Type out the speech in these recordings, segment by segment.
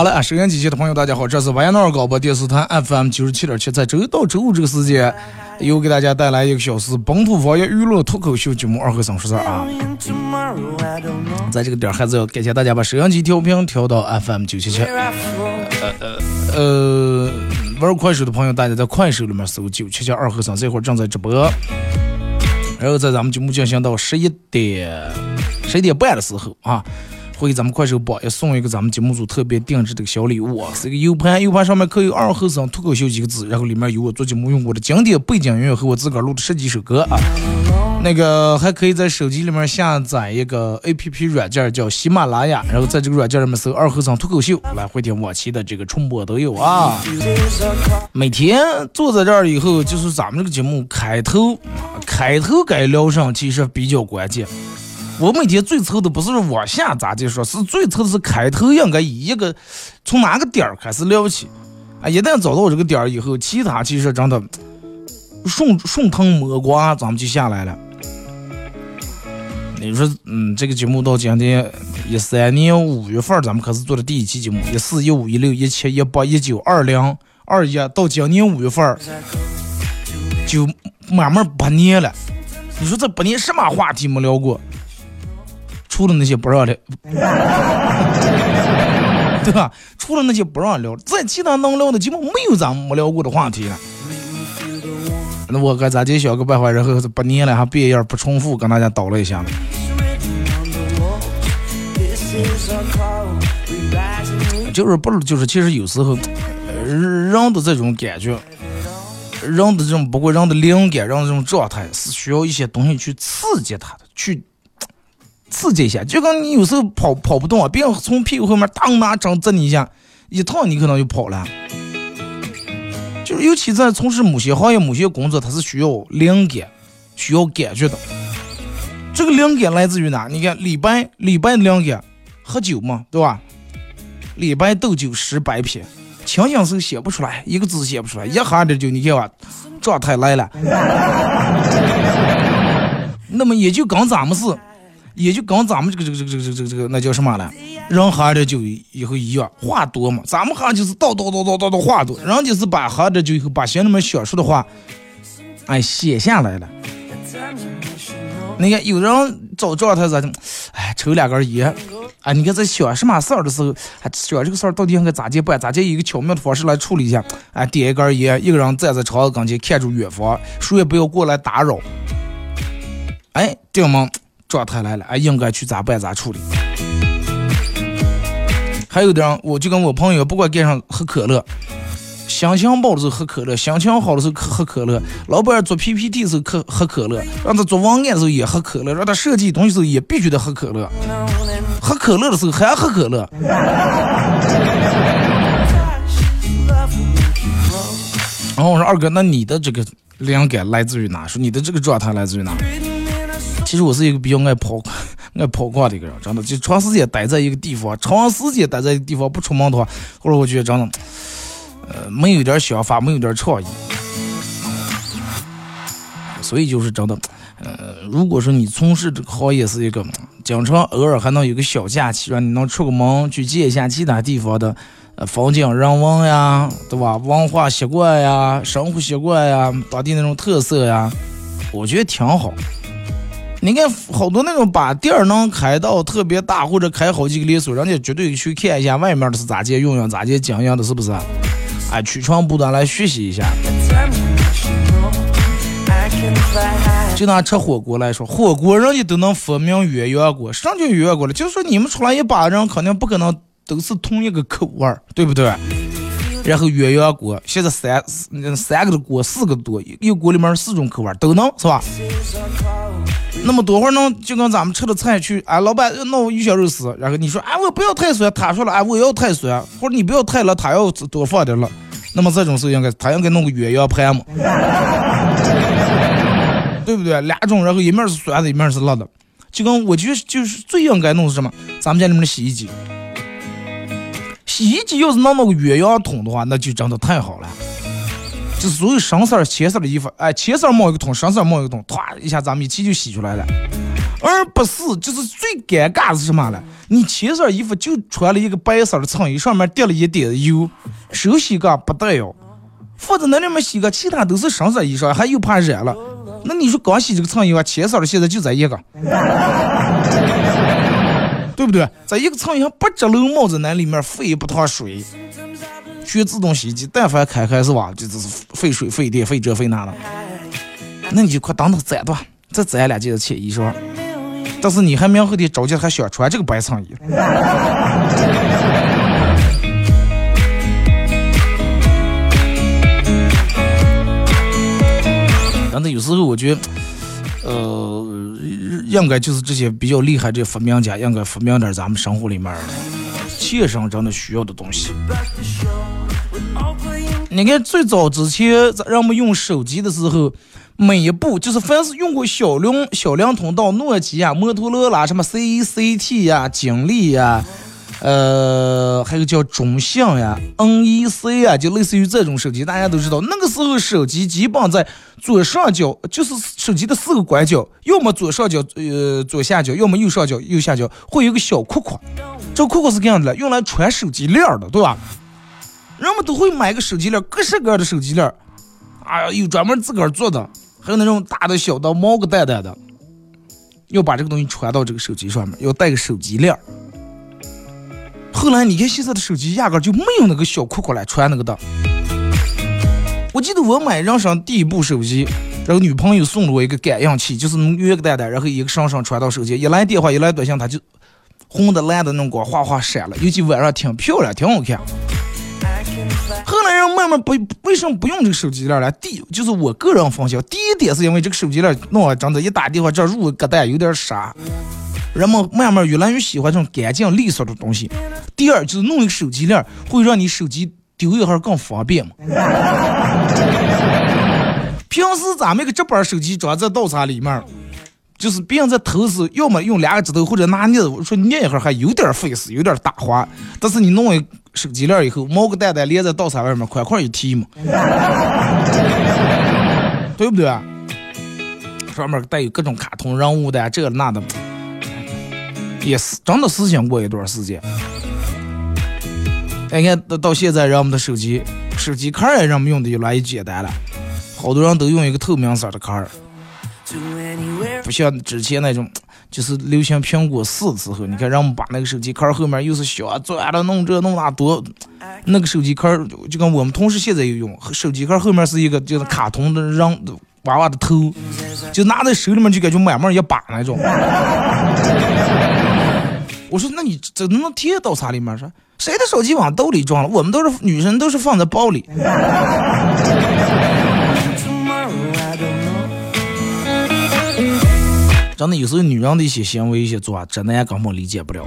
好了，收音机前的朋友，大家好，这是维纳尔广播电视台 FM 九十七点七，在周一到周五这个时间，又给大家带来一个小时本土方言娱乐脱口秀节目《二和尚说事儿》啊。在这个点儿，还是要感谢大家把收音机调频调到 FM 九七七。呃呃呃，玩快手的朋友，大家在快手里面搜九七七二和尚，这会儿正在直播。然后在咱们节目进行到十一点十一点半的时候啊。会给咱们快手榜也送一个咱们节目组特别定制的小礼物啊，是一个 U 盘，U 盘上面刻有“二后生脱口秀”几个字，然后里面有我做节目用过的经典背景音乐和我自个儿录的十几首歌啊。那个还可以在手机里面下载一个 APP 软件叫喜马拉雅，然后在这个软件里面搜“二后生脱口秀”来回听往期的这个重播都有啊。每天坐在这儿以后，就是咱们这个节目开头，开头该聊上其实比较关键。我每天最愁的不是往下咋地说，是最愁的是开头应该以一个从哪个点儿开始聊起。啊，一旦找到这个点儿以后，其他其实真的顺顺藤摸瓜，咱们就下来了。你说，嗯，这个节目到今天一三年五月份咱们开始做的第一期节目，一四一五一六一七一八一九二零二一，到今年五月份就慢慢八年了。你说这八年什么话题没聊过？除了那些不让聊，对吧？除了那些不让聊，再其他能聊的，基本没有咱们没聊过的话题了。那我给咱这小个办法，然后八年了还变样不重复，跟大家叨了一下。就是不，就是其实有时候人的这种感觉，人的这种不过人的灵感，人的这种状态，是需要一些东西去刺激他的，去。刺激一下，就跟你有时候跑跑不动啊，别人从屁股后面当拿针扎你一下，一趟你可能就跑了。就是尤其在从事某些行业、某些工作，它是需要灵感、需要感觉的。这个灵感来自于哪？你看李白，李白的灵感，喝酒嘛，对吧？李白斗酒诗百篇，清醒时候写不出来，一个字写不出来，一喝点酒，你看吧，状态来了。那么也就跟咱们是。也就跟咱们这个这个这个这个这个这个那叫什么了？人喝点酒以后一样，话多嘛。咱们喝就是叨叨叨叨叨叨话多，人家是把喝点酒以后把心里面想说的话，哎写下来了。你看有人找状态咋？哎，抽两根烟，哎，你看在想什么事儿的时候，还想这个事儿到底应该咋接办？咋接一个巧妙的方式来处理一下？哎，点一根烟，一个人站在窗子跟前看着远方，谁也不要过来打扰。哎，对吗？状态来了，哎，应该去咋办咋处理？还有点，我就跟我朋友，不管赶上喝可乐，心情不好的时候喝可乐，心情好的时候喝喝可乐。老板做 PPT 的时候喝喝可乐，让他做文案的时候也喝可乐，让他设计东西的时候也必须得喝可乐。喝可乐的时候还喝可乐。然后我说二哥，那你的这个灵感来自于哪？说你的这个状态来自于哪？其实我是一个比较爱跑、爱跑逛的一个人，真的，就长时间待在一个地方，长时间待在一个地方不出门的话，或者我觉得真的，呃，没有点想法，没有点创意。所以就是真的，呃，如果说你从事这个行业是一个，经常偶尔还能有个小假期，让你能出个门去见一下其他地方的，风景人文呀，对吧？文化习惯呀，生活习惯呀，当地那种特色呀，我觉得挺好。你看，好多那种把店儿能开到特别大，或者开好几个连锁，人家绝对去看一下外面的是咋接运营、咋接经营的，是不是？哎，取长补短来学习一下。就拿吃火锅来说，火锅人家都能分明鸳鸯锅，啥叫鸳鸯锅了？就说你们出来一把人，肯定不可能都是同一个口味儿，对不对？然后鸳鸯锅，现在三三个的锅，四个多，一个锅里面四种口味儿都能是吧？那么多会儿弄就跟咱们吃的菜去，哎，老板要弄鱼香肉丝，然后你说，哎，我不要太酸，他说了，哎，我要太酸，或者你不要太辣，他要多放点辣。那么这种时候应该他应该弄个鸳鸯盘嘛，对不对？两种，然后一面是酸的，一面是辣的，就跟我觉得就是最应该弄什么？咱们家里面的洗衣机。洗衣机要是弄那个鸳鸯桶的话，那就真的太好了。就所有深色、浅色的衣服，哎，浅色冒一个桶，深色冒一个桶，唰一下咱们一起就洗出来了。而不是，就是最尴尬的是什么了？你浅色衣服就穿了一个白色的衬衣，上面滴了一点油，手洗个不得哟。放在那里面洗个，其他都是深色衣裳，还又怕染了。那你说刚洗这个衬衣，浅色的现在就这一个。对不对？在一个层上不折漏帽子，那里面费不趟水，全自动洗衣机，但凡开开是吧？就是费水费电费这费那的，那你就快等等攒吧，再攒两件浅衣裳。但是你还明后天着急还想穿这个白衬衣。但是有时候我觉得，呃。应该就是这些比较厉害这发明家，应该发明点咱们生活里面切身真的需要的东西。你看最早之前让我们用手机的时候，每一步就是凡是用过小灵小灵通到诺基亚、摩托罗拉、什么 C E C T 呀、金立呀。呃，还有叫中兴呀、NEC 啊，就类似于这种手机，大家都知道，那个时候手机基本在左上角，就是手机的四个拐角，要么左上角，呃，左下角，要么右上角，右下角会有个小裤裤，这个裤裤是这样的，用来穿手机链的，对吧？人们都会买个手机链，各式各样的手机链，哎呀，有专门自个儿做的，还有那种大的、小的、毛个蛋蛋的，要把这个东西传到这个手机上面，要带个手机链。后来你看现在的手机压根就没有那个小裤裤来穿那个的。我记得我买人生第一部手机，然后女朋友送了我一个感应器，就是能约个蛋蛋，然后一个上上传到手机，一来电话一来短信，它就红的蓝的那种光哗哗闪了，尤其晚上挺漂亮，挺好看。后来人慢慢不为什么不用这个手机链了？第就是我个人分析，第一点是因为这个手机链弄了真的，一打电话这入个蛋有点傻。人们慢慢越来越喜欢这种干净利索的东西。第二就是弄一个手机链，会让你手机丢一下更方便嘛。平时咱们个这把手机装在倒插里面，就是别人在投时，要么用两个指头或者拿镊子说捏一下，还有点费事，有点打滑。但是你弄一手机链以后，毛个蛋蛋连在道叉外面，快快一踢嘛，对不对？上面带有各种卡通人物的，这那的。也是真的实行过一段时间。你看到到现在，人们的手机手机壳也人们用的越来越简单了，好多人都用一个透明色的壳儿，不像之前那种，就是流行苹果四之后，你看让我们把那个手机壳后面又是小钻的，弄这弄那多，那个手机壳就跟我们同事现在有用，手机壳后面是一个就是卡通的让娃娃的头，就拿在手里面就感觉满满一把那种。我说，那你怎么能贴到啥里面？说谁的手机往兜里装了？我们都是女生，都是放在包里。真的，有时候女人的一些行为、一些做法，真的也根本理解不了。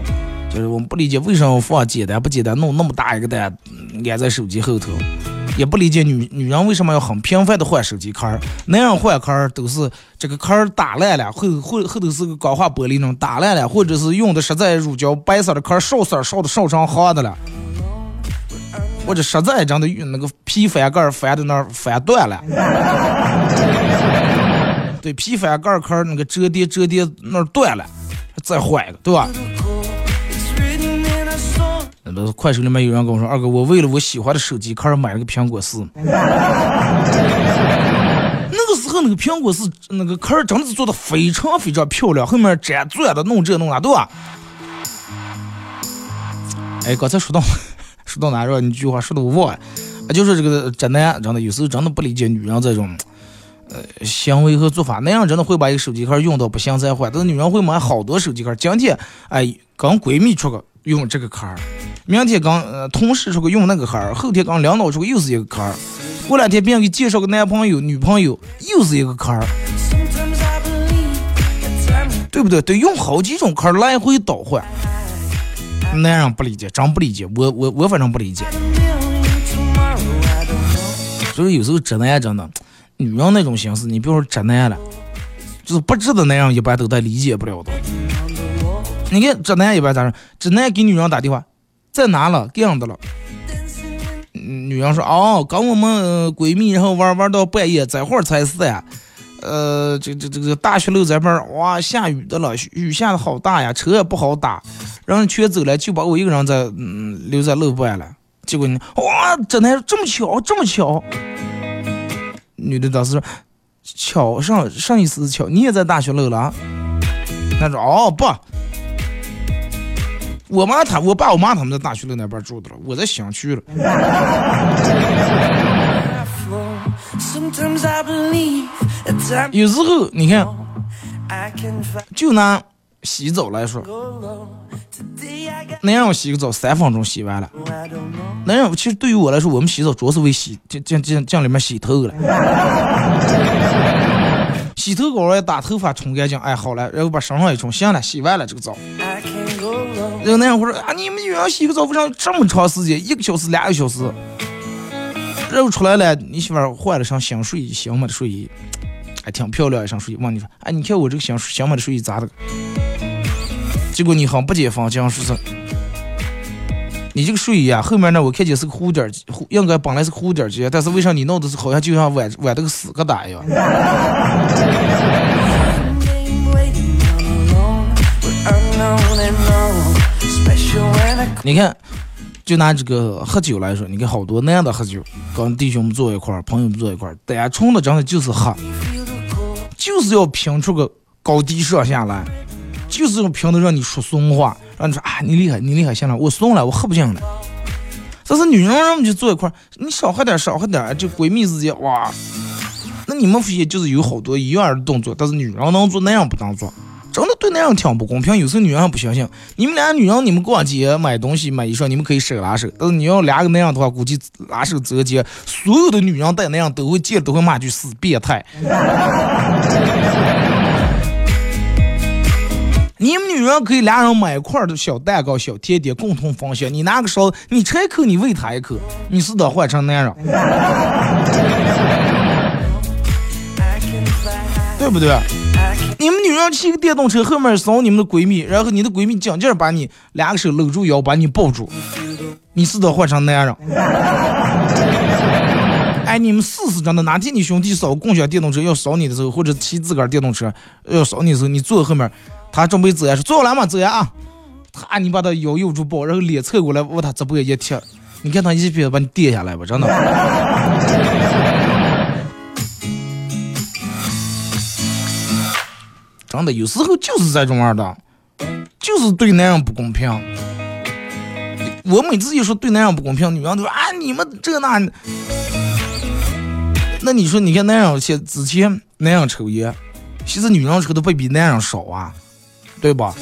就是我们不理解为什么放简单不简单，弄那么大一个蛋安在手机后头。也不理解女女人为什么要很频繁的换手机壳，那样换壳都是这个壳打烂了，后后后头是个钢化玻璃那种打烂了，或者是用的实在乳胶白色的壳烧色烧的烧成黑的了，或者实在真的用那个皮翻盖翻的那翻断了，对，皮翻盖壳那个折叠折叠那儿断了，再换一个，对吧？那快手里面有人跟我说：“二哥，我为了我喜欢的手机壳买了个苹果四。”那个时候那个苹果四那个壳真的是做的非常非常漂亮，后面粘钻的，弄这弄那，对吧？哎，刚才说到说到哪了？你句话说的我忘了。啊，就是这个直男，真的有时候真的不理解女人这种，呃，行为和做法。那样真的会把一个手机壳用到不行再换。但是女人会买好多手机壳，今天哎跟闺蜜出个用这个壳，明天跟呃同事出个用那个壳，后天跟领导出个又是一个壳，过两天别人给介绍个男朋友、女朋友又是一个壳，对不对？得用好几种壳来回倒换。男人不理解，真不理解，我我我反正不理解。所以有时候直男真的，女人那种心思，你比如说直男了，就是不知道那样一般都在理解不了的。你看直男一般咋说？直男给女人打电话，在哪了？干的了？女人说哦，跟我们闺蜜然后玩玩到半夜，这会儿才散。呃，这这这个大学路这边哇，下雨的了，雨下的好大呀，车也不好打。然后全走了，就把我一个人在嗯留在路边了。结果你哇，真的这么巧，这么巧。女的当时说巧上上一次巧，你也在大学楼了？他说哦不，我妈他我爸我妈他们在大学楼那边住的了，我在想去了。有时候你看，就拿洗澡来说。能让我洗个澡，三分钟洗完了。能让其实对于我来说，我们洗澡主要是为洗，这这这这里面洗头了。洗头膏也打头发冲干净，哎好了，然后把身上一冲，行了，洗完了这个澡。然后那样我说啊，你们女人洗个澡，为啥这么长时间？一个小时、两个小时。然后出来了，你媳妇换了身新睡衣，新买的睡衣，还挺漂亮一身睡衣。问你说，哎，你看我这个新新买的睡衣咋的？结果你很不解放，讲说是，你这个睡衣啊，后面呢我看见是个蝴蝶结，应该本来是蝴蝶结，但是为啥你弄的是好像就像挽挽这个死疙瘩一样？你看，就拿这个喝酒来说，你看好多男的喝酒，跟弟兄们坐一块儿，朋友们坐一块儿，单纯的真的就是喝，就是要拼出个高低上下来。就是用平头让你说怂话，让你说啊，你厉害，你厉害，行了，我怂了，我喝不进了。这是女人，让我们就坐一块儿，你少喝点，少喝点，就闺蜜之间哇。那你们夫妻就是有好多一样的动作，但是女人能做那样不能做，真的对那样挺不公平。有时候女人还不相信，你们俩女人，你们逛街买东西买衣裳，你们可以手拉手，但是你要两个那样的话，估计拉手走街，所有的女人带那样都会见都会骂句死变态。你们女人可以俩人买一块的小蛋糕、小甜点共同分享。你拿个勺，你吃一口，你喂她一口，你是得换成男人，对不对？你们女人骑个电动车，后面扫你们的闺蜜，然后你的闺蜜紧劲把你两个手搂住腰，把你抱住，你是得换成男人。哎，你们试试真的，哪天你兄弟扫共享电动车要扫你的时候，或者骑自个儿电动车要扫你的时候，你坐后面。他准备走呀，说坐来嘛，走呀啊！他你把他腰右住抱，然后脸侧过来往他直播一贴，你看他一撇把你跌下来吧，真的。真的有时候就是这种样的，就是对男人不公平。我每次一说对男人不公平，女人都说啊你们这那。那你说你看男人现之前男人抽烟，其实女人抽的不比男人少啊。对吧？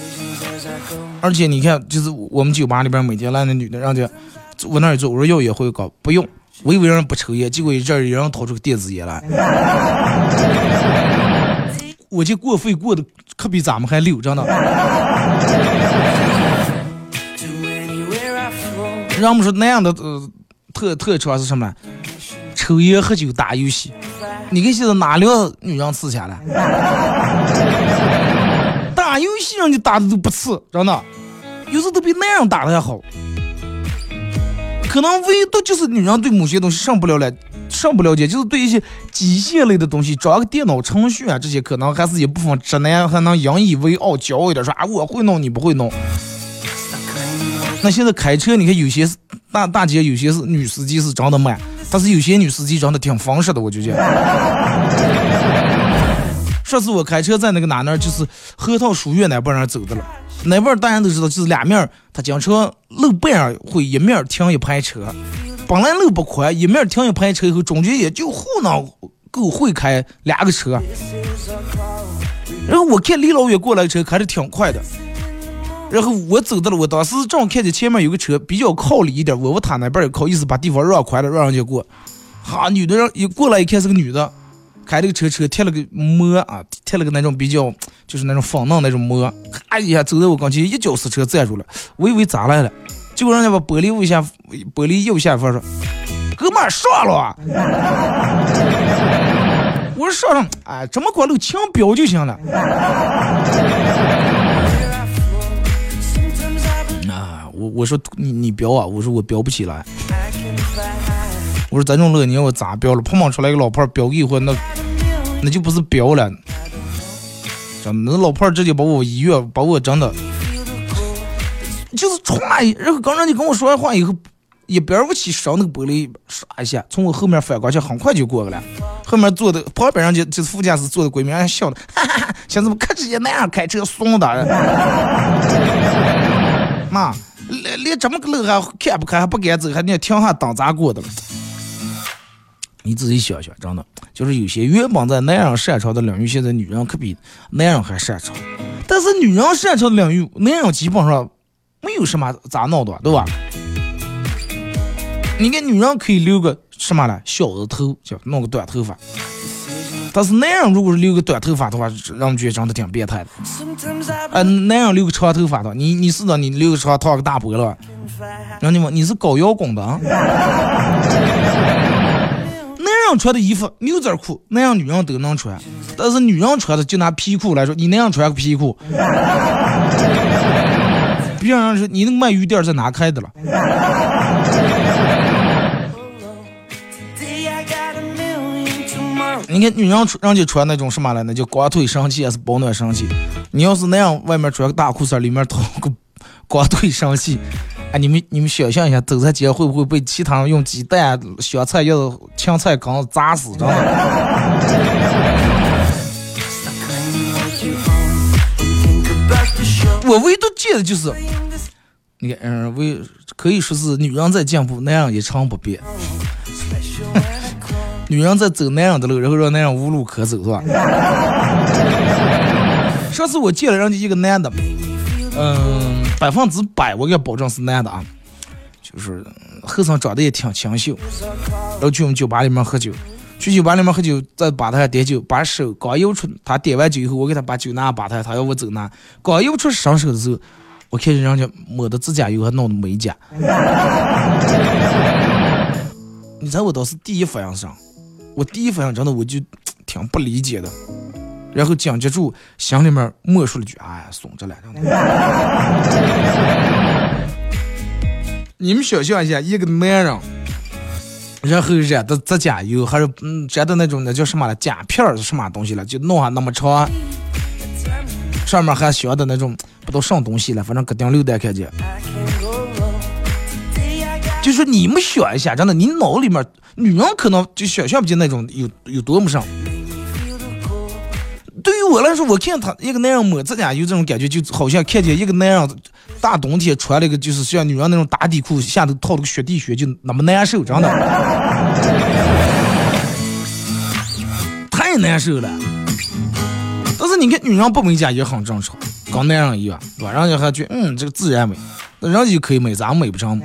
而且你看，就是我们酒吧里边每天来那女的，人家往那儿坐，我说要也会搞，不用。我以为人不抽烟，结果一阵有人掏出个电子烟来，我这过费过的可比咱们还溜着呢。让我们说那样的呃特特长是什么？抽烟喝酒打游戏。你看现在哪辆女人吃钱了？打游戏人家打的都不次，真的，有时候都比男人打的还好。可能唯独就是女人对某些东西上不了了，上不了解，就是对一些机械类的东西，装个电脑程序啊这些，可能还是一部分直男还能引以为傲，骄傲一点，说啊我会弄，你不会弄。那现在开车，你看有些大大姐有些是女司机是真的慢，但是有些女司机长得挺方式的，我就觉得。上次我开车在那个哪那儿，就是核桃书院那边儿走的了。那边儿大家都知道，就是两面儿，他经常路半会一面停一排车，本来路不宽，一面停一排车以后，中间也就糊弄够会开两个车。然后我看离老远过来车开的挺快的，然后我走到了，我当时正好看见前面有个车比较靠里一点，我问他那边也靠意思把地方让宽了，让人家过。哈，女的让一过来一看是个女的，开这个车车贴了个膜啊，贴了个那种比较就是那种粉嫩那种膜，咔一下走到我跟前，一脚死车站住了，我以为咋来了，结果人家把玻璃右下玻璃右下方说，哥们儿上了，我说上上，哎，这么快路强标就行了。啊，我我说你你标啊，我说我标不起来。我说这种路你要我咋标了？碰碰出来一个老炮儿标给我，那那就不是标了。真的，那老炮儿直接把我医院把我整的就是歘，然后刚人家跟我说完话以后，一边武器烧那个玻璃，唰一下从我后面翻过去，很快就过去了。后面坐的旁边人就就是副驾驶坐的闺蜜还笑的，哈哈哈，像怎么可直接那样开车怂的？妈，连连这么个路还看不开，还不敢走，还你停下等咋过的了？你自己想想，真的，就是有些原本在男人擅长的领域，现在女人可比男人还擅长。但是女人擅长的领域，男人基本上没有什么咋弄的，对吧？你看女人可以留个什么了，小的头，就弄个短头发。但是男人如果是留个短头发的话，让人觉得长得挺变态的。呃，男人留个长头发的，你你是的，你留个长烫个大波了，让你们你是搞摇滚的穿的衣服牛仔裤，那样女人都能穿，但是女人穿的就拿皮裤来说，你那样穿个皮裤，别人说你那个卖鱼店在哪开的了。你看女人穿，人家穿那种什么了，那叫光腿神器还是保暖神器？你要是那样，外面穿个大裤衩，里面套个光腿神器。哎，你们你们想象一下，走在街会不会被其他人用鸡蛋、香菜叶子、青菜缸砸死？真的。我唯独记得就是，你看，嗯，为可以说是女人在进步，男人一成不变。女人在走男人的路，然后让男人无路可走，是吧？上次我见了人家一个男的。嗯，百分之百，我给保证是男的啊，就是后生长得也挺清秀，然后去我们酒吧里面喝酒，去酒吧里面喝酒，在吧台点酒，把手刚摇出，他点完酒以后，我给他把酒拿吧台，他要我走拿，刚摇出上手的时候，我看见人家抹的指甲油还弄的美甲，你猜我当时第一反应是啥？我第一反应真的我就挺不理解的。然后紧接住心里面默说了句：“哎呀，怂着了。”你们想象一下，一个男人，然后染的指甲油，还是嗯染的那种那叫什么了？甲片儿是什么东西了？就弄上那么长，上面还镶的那种不知道什么东西了，反正搁顶溜达看见。就说你们想一下，真的，你脑里面女人可能就想象不见那种有有多么上。对于我来说，我看他一个男人抹指甲油这种感觉，就好像看见一个男人大冬天穿了个就是像女人那种打底裤，下头套了个雪地靴，就那么难受，真的太难受了。但是你看女人不美甲也很正常，跟男人一样，对吧？人家还觉嗯这个自然美，那人家就可以美，咱美不成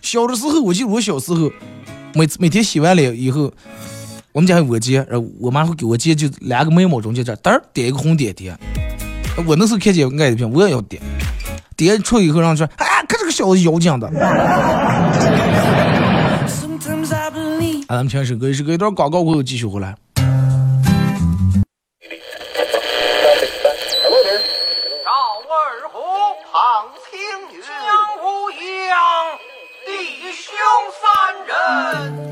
小的时候，我记得我小时候，每次每天洗完脸以后。我们家有我姐，然后我妈会给我姐就两个眉毛中间这，儿点一个红点点。我那时候看见爱的片，我也要点。点出以后，让说，哎看，这个小子妖精的。啊，咱们听首歌，是歌一段广告过后继续回来。一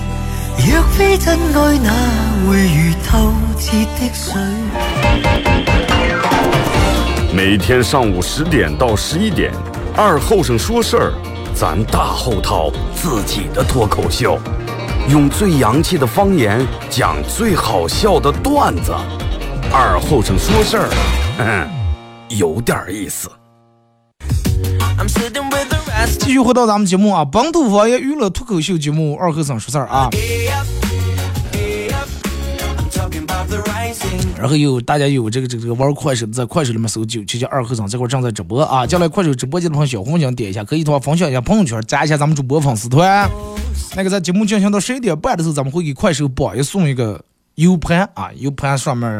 若非真爱，哪会如透彻的水？每天上午十点到十一点，二后生说事儿，咱大后套自己的脱口秀，用最洋气的方言讲最好笑的段子。二后生说事儿，嗯，有点意思。继续回到咱们节目啊，本土方言娱乐脱口秀节目《二后生说事儿》啊。然后有大家有这个这个这个玩快手，在快手里面搜九七七二和尚这块正在直播啊。将来快手直播间的朋友小红心点一下，可以的话分享一下朋友圈，加一下咱们主播粉丝团。那个在节目进行到十一点半的时候，咱们会给快手榜一送一个 U 盘啊，U 盘上面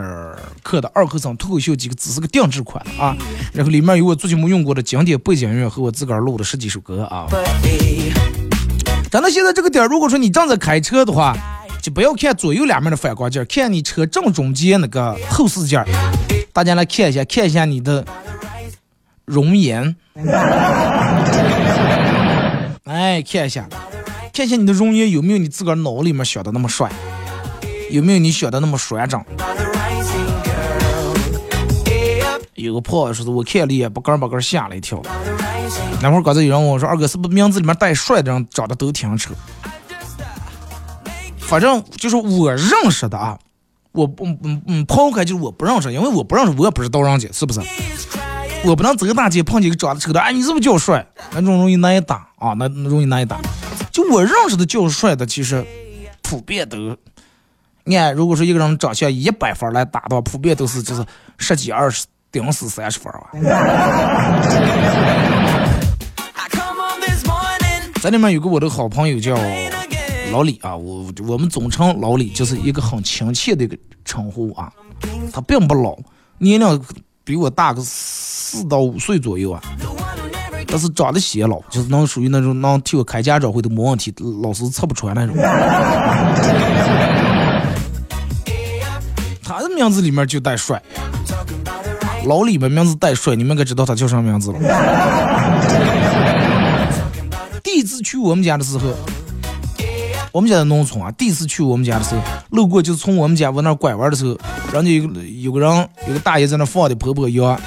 刻的二和尚脱口秀几个字是个定制款啊。然后里面有我最近没用过的经典背景音乐和我自个儿录的十几首歌啊。咱到现在这个点，如果说你正在开车的话。就不要看左右两面的反光镜，看你车正中间那个后视镜。大家来看一下，看一下你的容颜。哎，看一下，看一下你的容颜有没有你自个儿脑里面想的那么帅，有没有你想的那么帅长？有个朋友说是我看了一眼，把杆把杆吓了一跳。那会儿刚才有人问我说，二哥是不是名字里面带帅的人长得都挺丑？反正就是我认识的啊，我不嗯嗯抛开就是我不认识，因为我不认识，我也不知道人家是不是。我不能走大街碰见个长得丑的，哎，你是不是叫帅？那种容易挨打啊，那容易挨打。就我认识的叫帅的，其实普遍都，你看，如果说一个人长相一百分来打的话，普遍都是就是十几二十顶死三十分啊。在里面有个我的好朋友叫。老李啊，我我们总称老李，就是一个很亲切的一个称呼啊。他并不老，年龄比我大个四到五岁左右啊，但是长得显老，就是能属于那种能替我开家长会都没问题，老师测不出来那种。他的名字里面就带帅，老李的名字带帅，你们该知道他叫什么名字了。第一次去我们家的时候。我们家在农村啊，第一次去我们家的时候，路过就是从我们家往那拐弯的时候，人家有个有个人有个大爷在那放的婆婆羊，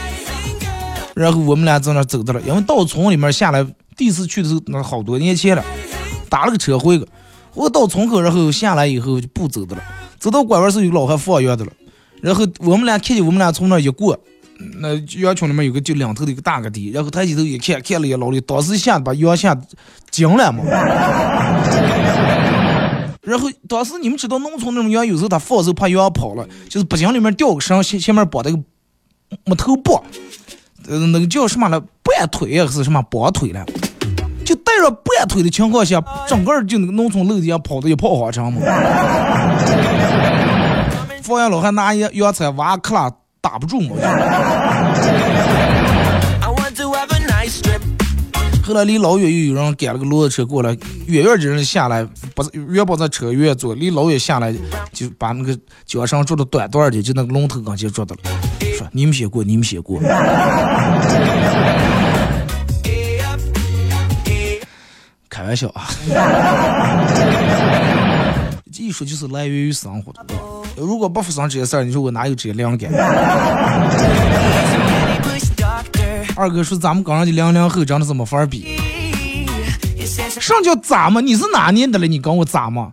然后我们俩在那走着了，因为到村里面下来，第一次去的时候那好多年前了，打了个车回去，我到村口然后下来以后就不走的了，走到拐弯时候有老汉放羊的了，然后我们俩看见我们俩从那一过，那羊群里面有个就两头的一个大个的，然后抬起头一看，看了一眼老李，当时一下子把羊吓惊了嘛。然后当时你们知道农村那种羊，有时候它放时候怕羊跑了，就是脖颈里面吊个绳，前前面绑那个木头棒，呃，那个叫什么了？半腿还是什么绑腿了？就带着半腿的情况下，整个就那个农村路地跑的一跑好长嘛。放羊老汉拿羊羊铲挖克拉打不住嘛。后来离老远又有人赶了个骡子车过来，远远的人下来，不是远不在车远坐，离老远下来就把那个脚上捉的短短的，就那个龙头刚就捉到了，说你们先过，你们先过。开玩笑啊！艺术就是来源于生活的，如果不发生这些事儿，你说我哪有这些灵感？二哥说咱们刚上的零零后真的是没法比。什么叫咋嘛？你是哪年的了？你跟我咋嘛？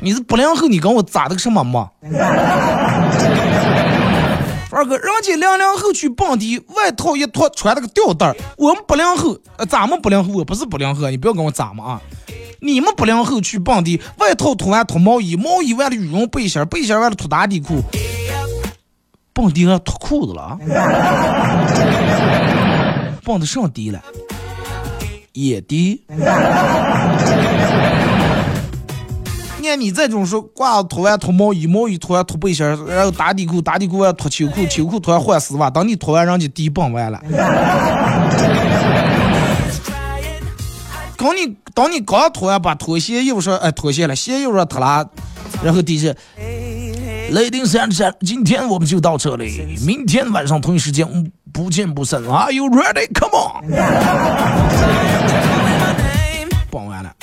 你是八零后，你跟我咋的个什么嘛？二哥，人家零零后去蹦迪，外套一脱穿了个吊带儿。我们八零后，呃，咱们八零后，我不是八零后，你不要跟我咋嘛啊？你们八零后去蹦迪，外套脱完脱毛衣，毛衣完了羽绒背心，背心完了脱打底裤。蹦迪还脱裤子了？蹦的上迪了？野迪？你看你这种说挂脱完脱毛衣，毛衣脱完脱背心，然后打底裤，打底裤完脱秋裤，秋裤脱完换丝袜。等你脱完，人家迪蹦完了。刚你等你刚脱完，把拖鞋衣服上哎脱鞋了，鞋衣服上脱了，然后底下。雷丁山山，今天我们就到这里，明天晚上同一时间不见不散。Are you ready? Come on！蹦完了，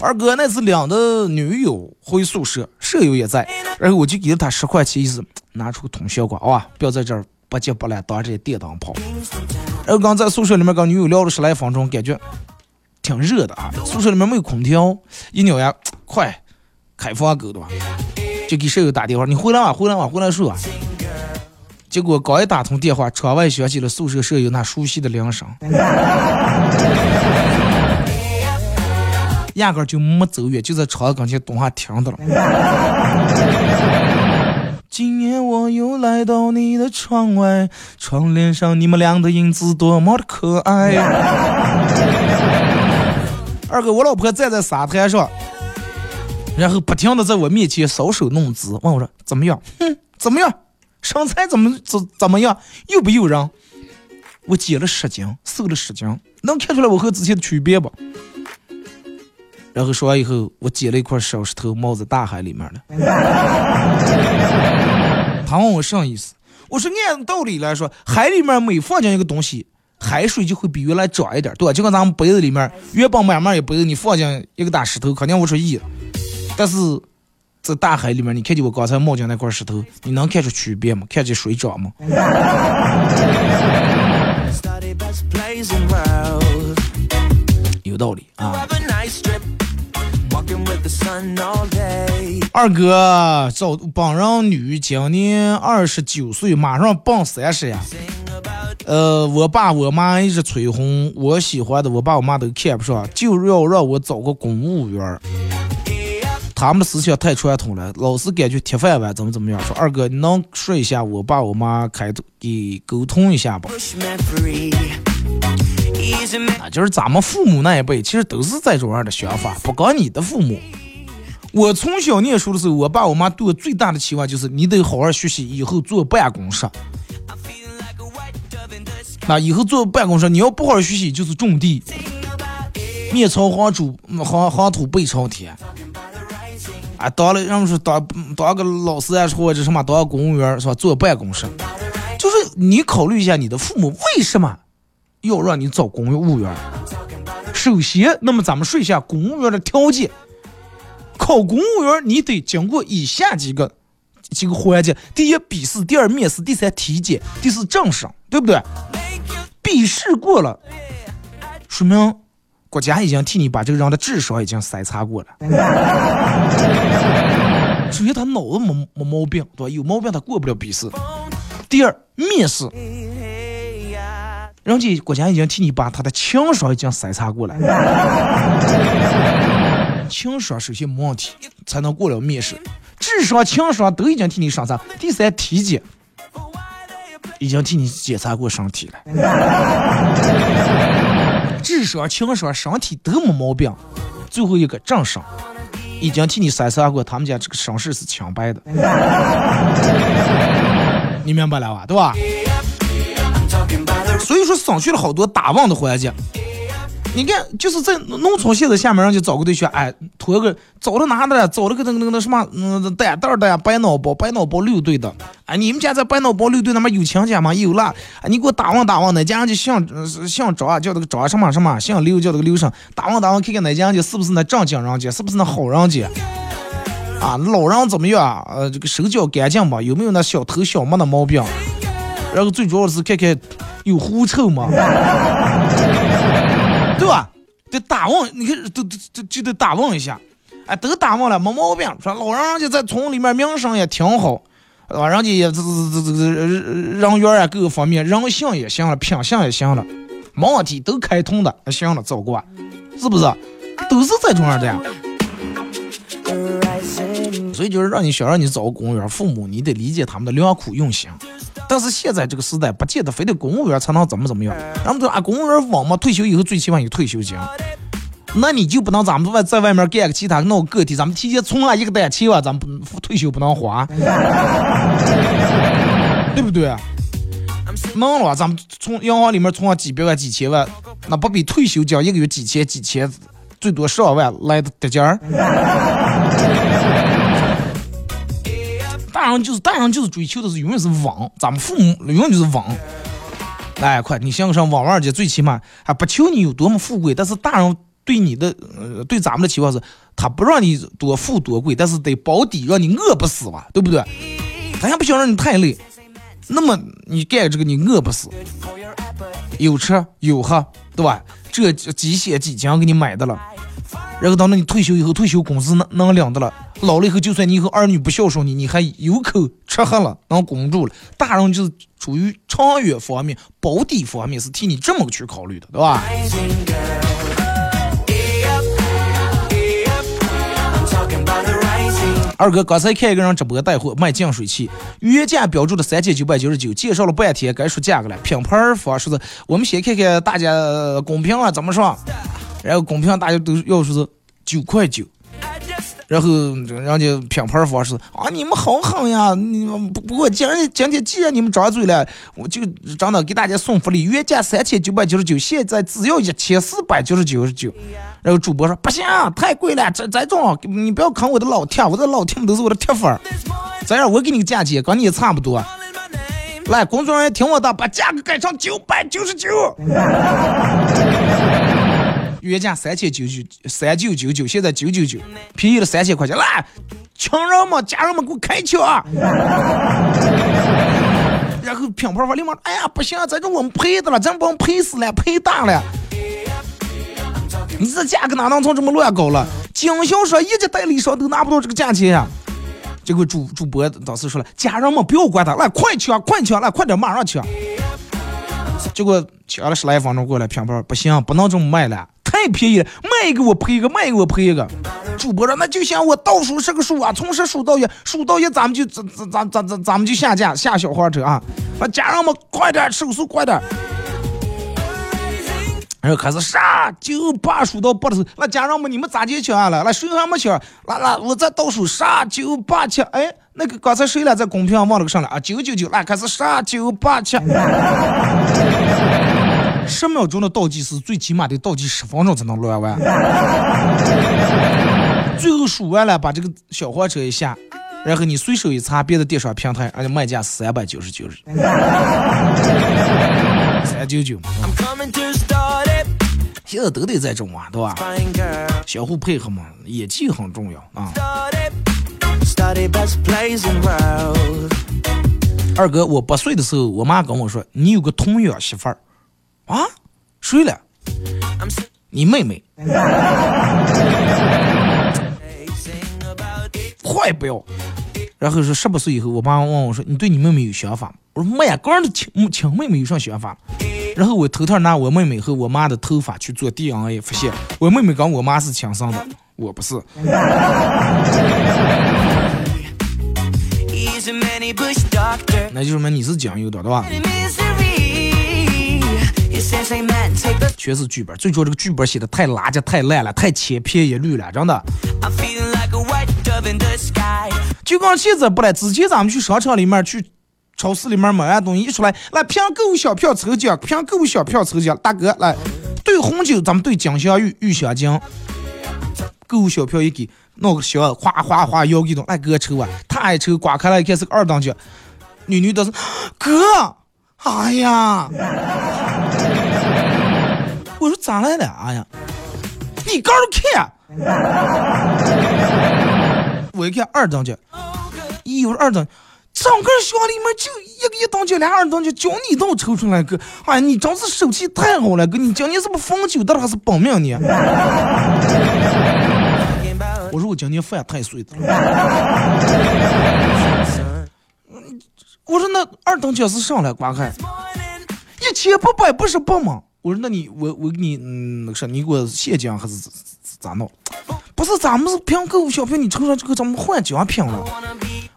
二哥那次领的女友回宿舍，舍友也在，然后我就给了他十块钱，意思拿出个通宵瓜，哇，不要在这儿不接不来当这些电灯泡。然后刚在宿舍里面跟女友聊了十来分钟，感觉挺热的啊，宿舍里面没有空调，一咬牙，快开房狗对吧？就给舍友打电话，你回来吧，回来吧，回来睡啊。结果刚一打通电话，窗外响起了宿舍舍友那熟悉的 铃声，压根就没走远，就在窗跟前蹲下听到了。今夜我又来到你的窗外，窗帘上你们俩的影子多么的可爱。二哥，我老婆站在沙滩上。然后不停的在我面前搔首弄姿，问我说怎么样？哼，怎么样？身材怎么怎怎么样？诱不诱人？我减了十斤，瘦了十斤，能看出来我和之前的区别不？然后说完以后，我捡了一块小石头，冒在大海里面了。他问我什么意思？我说按道理来说，海里面每放进一个东西，海水就会比原来涨一点，对吧？就跟咱们杯子里面原本满满一杯子，你放进一个大石头，肯定无出意。但是在大海里面，你看见我刚才冒进那块石头，你能看出区别吗？看见水涨吗？有道理啊！二哥找本人女，今年二十九岁，马上奔三十呀。呃，我爸我妈一直催婚，我喜欢的我爸我妈都看不上，就要让我找个公务员。他们的思想太传统了，老是感觉铁饭碗怎么怎么样。说二哥，你能说一下我爸我妈开给沟通一下吧？那就是咱们父母那一辈，其实都是这种样的想法。不光你的父母，我从小念书的时候，我爸我妈对我最大的期望就是你得好好学习，以后坐办公室。那以后坐办公室，你要不好好学习，就是种地，面朝黄土，黄黄土背朝天。啊，当了，人们说当当个老师啊，或者什么当个公务员是吧？坐办公室，就是你考虑一下，你的父母为什么要让你找公务员？首先，那么咱们说一下公务员的条件。考公务员，你得经过以下几个几个环节：第一，笔试；第二，面试；第三，体检；第四，政审，对不对？笔试过了，说明。国家已经替你把这个人的智商已经筛查过了。首先他脑子没没毛病，对吧？有毛病他过不了笔试。第二，面试，人家国家已经替你把他的情商已经筛查过了。情商首先没问题，才能过了面试。智商、情商都已经替你上查。第三，体检，已经替你检查过身体了。智商、情商、身体都没毛病，最后一个正商，已经替你筛查过，他们家这个身世是清白的，你明白了吧？对吧？所以说省去了好多打望的环节。你看，就是在农村，现在下面人就找个对象，哎，拖个找了哪的，找了个那个那个什么，嗯，单蛋的呀，白脑包，白脑包六对的，哎，你们家在白脑包六对，他妈有亲戚吗？有了，哎，你给我打望打望，哪家人就姓姓张，叫那个张什么什么，姓刘叫那个刘生，打望打望，看看哪家人家是不是那正经人家，是不是那好人家，啊，老人怎么样？呃，这个手脚干净吧？有没有那小偷小摸的毛病？然后最主要是看看有狐臭吗？对吧？得打问，你看都都都就得打问一下，哎，都打问了，没毛病。说老人人家在村里面名声也挺好，对吧？人家也这这这这人缘啊，各个方面人性也行了，品相也行了，没问题，都开通的，行了，走过，是不是？都是这种样的呀。所以就是让你想让你找个公务员，父母你得理解他们的良苦用心。但是现在这个时代，不见得非得公务员才能怎么怎么样。咱们说啊，公务员稳嘛，退休以后最起码有退休金。那你就不能咱们外在外面干个其他弄个个体，咱们提前存上一个单钱啊，咱们不退休不能花，对不对？能了，咱们从银行里面存上几百万、几千万，那不比退休金一个月几千、几千，最多上万来的得劲儿？大人就是大人，就是追求的是永远是稳。咱们父母永远就是稳。哎，快，你像上网玩去，最起码还不求你有多么富贵，但是大人对你的，呃，对咱们的期望是，他不让你多富多贵，但是得保底，让你饿不死吧，对不对？咱也不想让你太累，那么你干这个你饿不死，有吃有喝，对吧？这几险几金给你买的了。然后等到你退休以后，退休工资能能领的了。老了以后，就算你以后儿女不孝顺你，你还有口吃喝了，能供住了。大人就是出于长远方面、保底方面，是替你这么去考虑的，对吧？二哥刚才看一个人直播带货卖净水器，原价标注的三千九百九十九，介绍了半天，该说价格了。品牌方说的，我们先看看大家公屏啊怎么说。然后公屏上大家都要说是九块九，然后人家品牌方式啊，你们好狠呀！你们不不过今今天既然你们张嘴了，我就真的给大家送福利，原价三千九百九十九，现在只要一千四百九十九十九。然后主播说不行，太贵了，这这种你不要坑我的老铁，我的老铁们都是我的铁粉。这样我给你个价钱，跟你也差不多。来，工作人员听我的，把价格改成九百九十九。原价三千九九三九九九，现在九九九，便宜了三千块钱。来，亲人们、家人们，给我开枪！然后品牌方立马，哎呀，不行，这种我们赔的了，真把我们赔死了，赔大了。你这价格哪能从这么乱搞了？经销商一家代理商都拿不到这个价钱呀。结果主主播当时说了，家人们不要管他，来快抢，快抢，来快点，马上抢。结果抢了十来分钟过来，品牌不行，不能这么卖了。太便宜了，卖一个我赔一个，卖一个我赔一个。主播说那就像我倒数十个数啊，从十数到一，数到一咱们就咱咱咱咱咱们就下架下小黄车啊！那家人们快点手速快点。然后开始杀九八数到八的时候，那家人们你们咋就抢了？那谁还没抢？那那我再倒数杀九八七，哎，那个刚才谁来在公屏上忘了个啥了啊？九九九，那开始杀九八七。十秒钟的倒计时，最起码得倒计十分钟才能乱完。最后数完了，把这个小黄车一下，然后你随手一查，别的电商平台，而且卖价三百九十九，三九九。现在都得在种啊，对吧？相互配合嘛，演技很重要啊。二哥，我八岁的时候，我妈跟我说，你有个童养媳妇儿。啊，睡了，你妹妹，快不要！然后说十八岁以后，我妈问我说：“你对你妹妹有想法吗？”我说：“没呀，个人的亲亲妹妹有啥想法？”然后我偷偷拿我妹妹和我妈的头发去做 DNA，发现我妹妹跟我妈是亲生的，我不是。那就说明你是酱油的，对吧？全是剧本，最主要这个剧本写的太垃圾、太烂了，太千篇一律了，真的。就刚现在不来，之前咱们去商场里面去超市里面买完东西一出来，来凭购物小票抽奖，凭购物小票抽奖，大哥来兑红酒，咱们兑金镶玉玉镶金。购物小票一给，弄个小哗哗哗摇给动，来哥抽啊，他爱抽，刮开了一看是个二等奖，女女都是 哥，哎呀，我说咋来了？哎呀，你刚看，我一看二等奖，咦，我说二等。整个箱里面就一个一等奖，俩二等奖，就你都抽出来哥，哎，你真是手气太好了哥，你今年是不是逢酒的还是本命年？我说我今年犯太岁的。我说那二等奖是上来刮开，一千八百八十八嘛。我说那你我我给你嗯那个啥，你给我现金还是咋咋弄？不是咱们是凭购物小票，你抽上这个咱们换奖品了。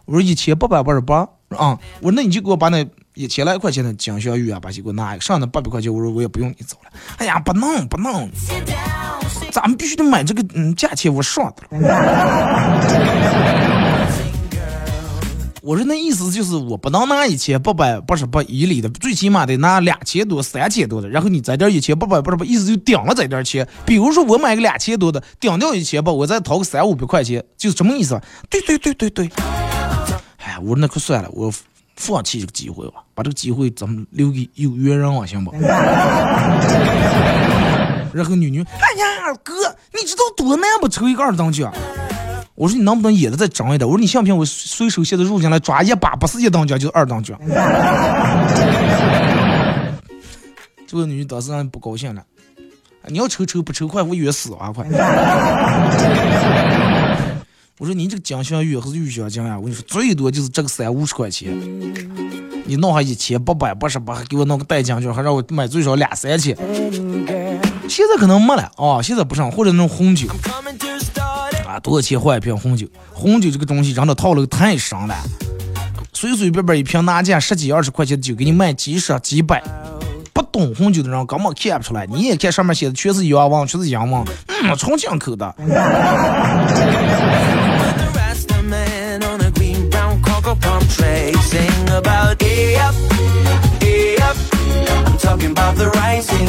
我说一千八百八十八啊！我说那你就给我把那一千来块钱的金镶玉啊，把去给我拿一个，剩那八百块钱，我说我也不用你走了。哎呀，不能不能，咱们必须得买这个嗯价钱我上的。我说那意思就是我不能拿一千八百八十八以里的，最起码得拿两千多、三千多的，然后你在这一千八百八十八，意思就顶了这点钱。比如说我买个两千多的，顶掉一千八，我再掏个三五百块钱，就是这么意思。对对对对对。哎，我说那可算了，我放弃这个机会吧，把这个机会咱们留给有缘人啊，行不？然后女女，哎呀，哥，你知道多难不？抽一个二等奖。我说你能不能演的再长一点？我说你信不信我随手现在入进来抓一把，不是一等奖就是二等奖。这个女的当时让不高兴了，你要抽抽不抽快，我约死啊快！我说你这个金镶玉还是玉镶金呀？我跟你说最多就是这个三五十块钱，你弄上一千八百八十八，还给我弄个代金券，还让我买最少两三千。现在可能没了啊，现在不上，或者那种红酒多少钱换一瓶红酒？红酒这个东西真的套路太深了，随随便便一瓶拿价十几二十块钱的酒给你卖几十几百，不懂红酒的人根本看不出来。你也看上面写的全是洋文，全是洋文，嗯，重庆口的。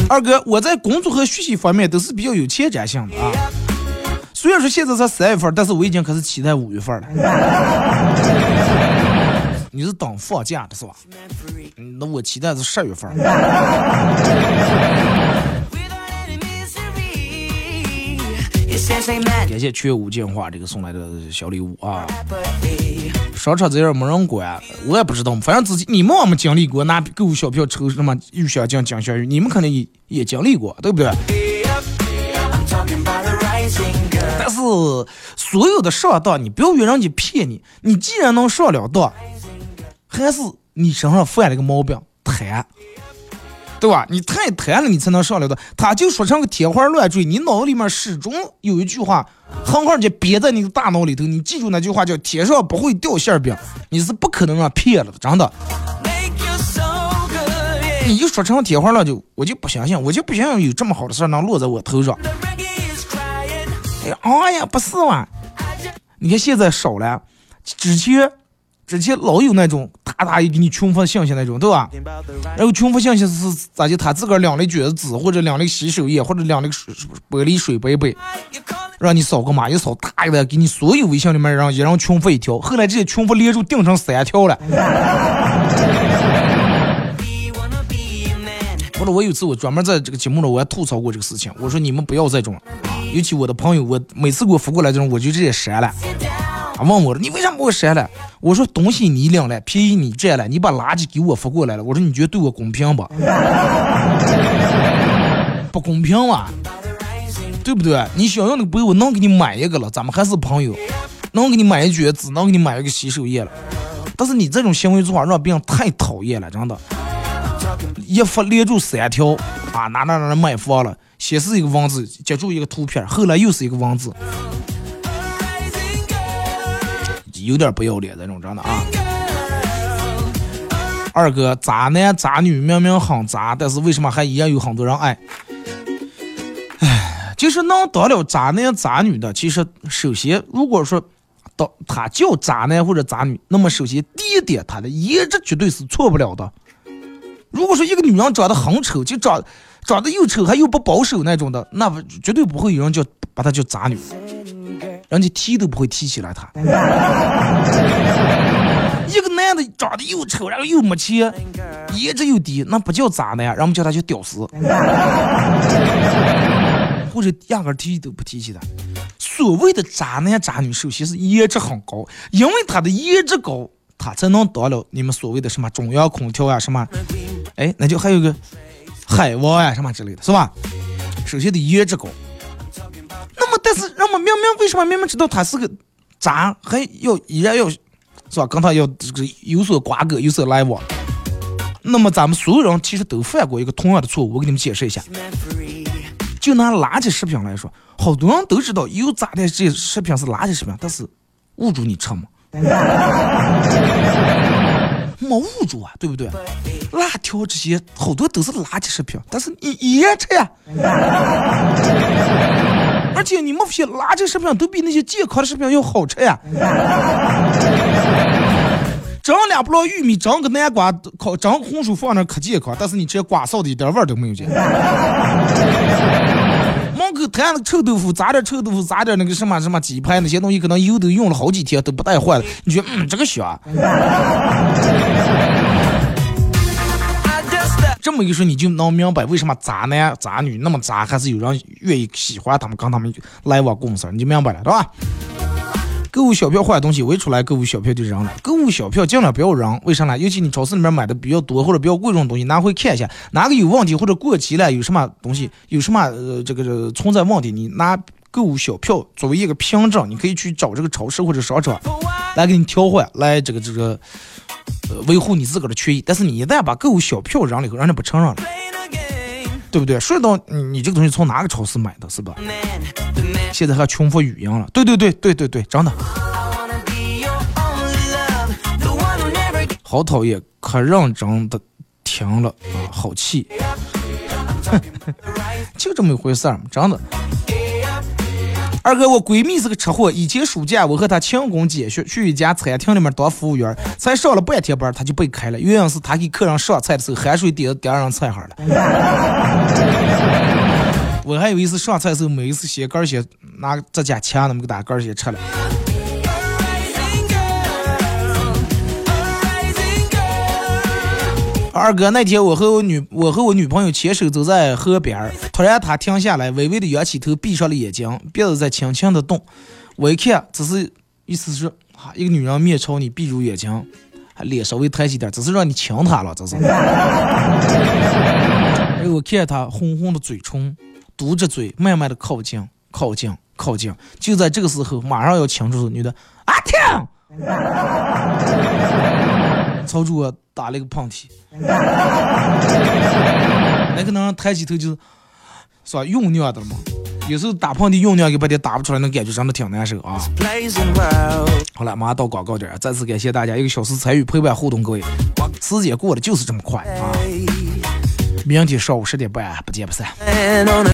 二哥，我在工作和学习方面都是比较有前瞻性的啊。虽然说现在才三月份，但是我已经开始期待五月份了。你是等放假的是吧？那我期待是十月份。感谢缺无进化这个送来的小礼物啊！商场这样没人管，我也不知道，反正自己你们没经历过拿购物小票抽什么玉镶金、金镶玉，你们肯定也也经历过，对不对？所有的上当，你不要约人家骗你，你既然能上了当，还是你身上犯了个毛病贪。对吧？你太贪了，你才能上来的。他就说成个天花乱坠，你脑子里面始终有一句话，狠狠的憋在你的大脑里头。你记住那句话，叫“天上不会掉馅饼”，你是不可能让骗了的，真的。你就说成天花乱坠，我就不相信，我就不相信有这么好的事能落在我头上。哎呀，哎呀，不是嘛？你看现在少了，之前。之前老有那种大大一给你群发信息那种，对吧？然后群发信息是咋的？他自个儿两粒卷子纸，或者两粒洗手液，或者两粒水玻璃水杯杯，让你扫个码，一扫大一的，给你所有微信里面让一人群发一条。后来这些群发连住定成三条了。或者我有次我专门在这个节目里我还吐槽过这个事情，我说你们不要这种，尤其我的朋友，我每次给我发过来这种，我就直接删了。他问我了，你为啥给我删了？我说东西你领了，便宜你占了，你把垃圾给我发过来了。我说你觉得对我公平不？不公平嘛？对不对？你想要那个杯，我能给你买一个了，咱们还是朋友，能给你买一卷纸，能给你买一个洗手液了。但是你这种行为做法让别人太讨厌了，真的。一发连住三条啊，哪哪哪买房了，先是一个文字，接住一个图片，后来又是一个文字。有点不要脸这种，真的啊！二哥，渣男渣女明明很渣，但是为什么还依然有很多人爱？唉，就是能当了渣男渣女的，其实首先，如果说到他叫渣男或者渣女，那么首先第一点，他的颜值绝对是错不了的。如果说一个女人长得很丑，就长长得又丑还又不保守那种的，那绝对不会有人叫把她叫渣女，人家提都不会提起来她。一个男的长得又丑，然后又没钱，颜值又低，那不叫渣男，人们叫他叫屌丝，或者压根提都不提起他。所谓的渣男渣女，首先是颜值很高，因为他的颜值高，他才能当了你们所谓的什么中央空调啊什么，哎，那就还有个海王呀什么之类的，是吧？首先得颜值高。那么，但是人们明明为什么明明知道他是个渣，还要依然要？是吧？跟他要这个有所瓜葛，有所来往。那么咱们所有人其实都犯过一个同样的错误，我给你们解释一下。就拿垃圾食品来说，好多人都知道有渣的这食品是垃圾食品，但是物主你吃吗？没物主啊，对不对？辣条这些好多都是垃圾食品，但是你依然吃呀。而且你没发现垃圾食品都比那些健康的食品要好吃呀？整两不落玉米，整个南瓜，烤整红薯放那可健康，但是你吃瓜臊的一点味儿都没有见。门口摊那个臭豆腐，炸点臭豆腐，炸点那个什么什么鸡排那些东西，可能油都用了好几天都不带坏的，你觉得嗯这个香？这么一说，你就能明白为什么渣男渣女那么渣，还是有人愿意喜欢他们，跟他们来往共事，你就明白了，对吧？购物小票换东西，我一出来购物小票就扔了。购物小票尽量不要扔，为啥呢？尤其你超市里面买的比较多或者比较贵重的东西，拿回去看一下，哪个有问题或者过期了，有什么东西有什么呃这个这存在问题，你拿购物小票作为一个凭证，你可以去找这个超市或者商场来给你调换，来这个这个。维护你自个的权益，但是你一旦把购物小票扔了以后，人家不承认了，对不对？顺道你这个东西从哪个超市买的，是吧？现在还穷富语音了，对对对对对对，真的，好讨厌，可认真的停了啊，好气，就这么一回事儿嘛，真的。二哥，我闺蜜是个吃货。以前暑假我和她勤工俭学，去一家餐厅里面当服务员，才上了半天班，她就被开了。原因是她给客人上菜的时候，汗水滴到第二人菜上了。我还以为是上菜的时候，每一次先干先拿这家钱，那么给大家干先吃了。二哥，那天我和我女我和我女朋友牵手走在河边儿，突然她停下来，微微的仰起头，闭上了眼睛，鼻子在轻轻的动。我一看，只是意思是，哈，一个女人面朝你，闭住眼睛，脸稍微抬起点，只是让你亲她了，这是。然 后我看她红红的嘴唇，嘟着嘴，慢慢的靠近，靠近，靠近。就在这个时候，马上要亲住女的，啊停！曹主啊，打了一个喷嚏，那个能抬起头就是，是吧？酝酿的嘛。有时候打喷嚏酝酿，给把你打不出来，那感觉真的挺难受啊。好了，马上到广告点，再次感谢大家一个小时参与陪伴互动，各位，时间过得就是这么快啊！明天上午十点半不见不散。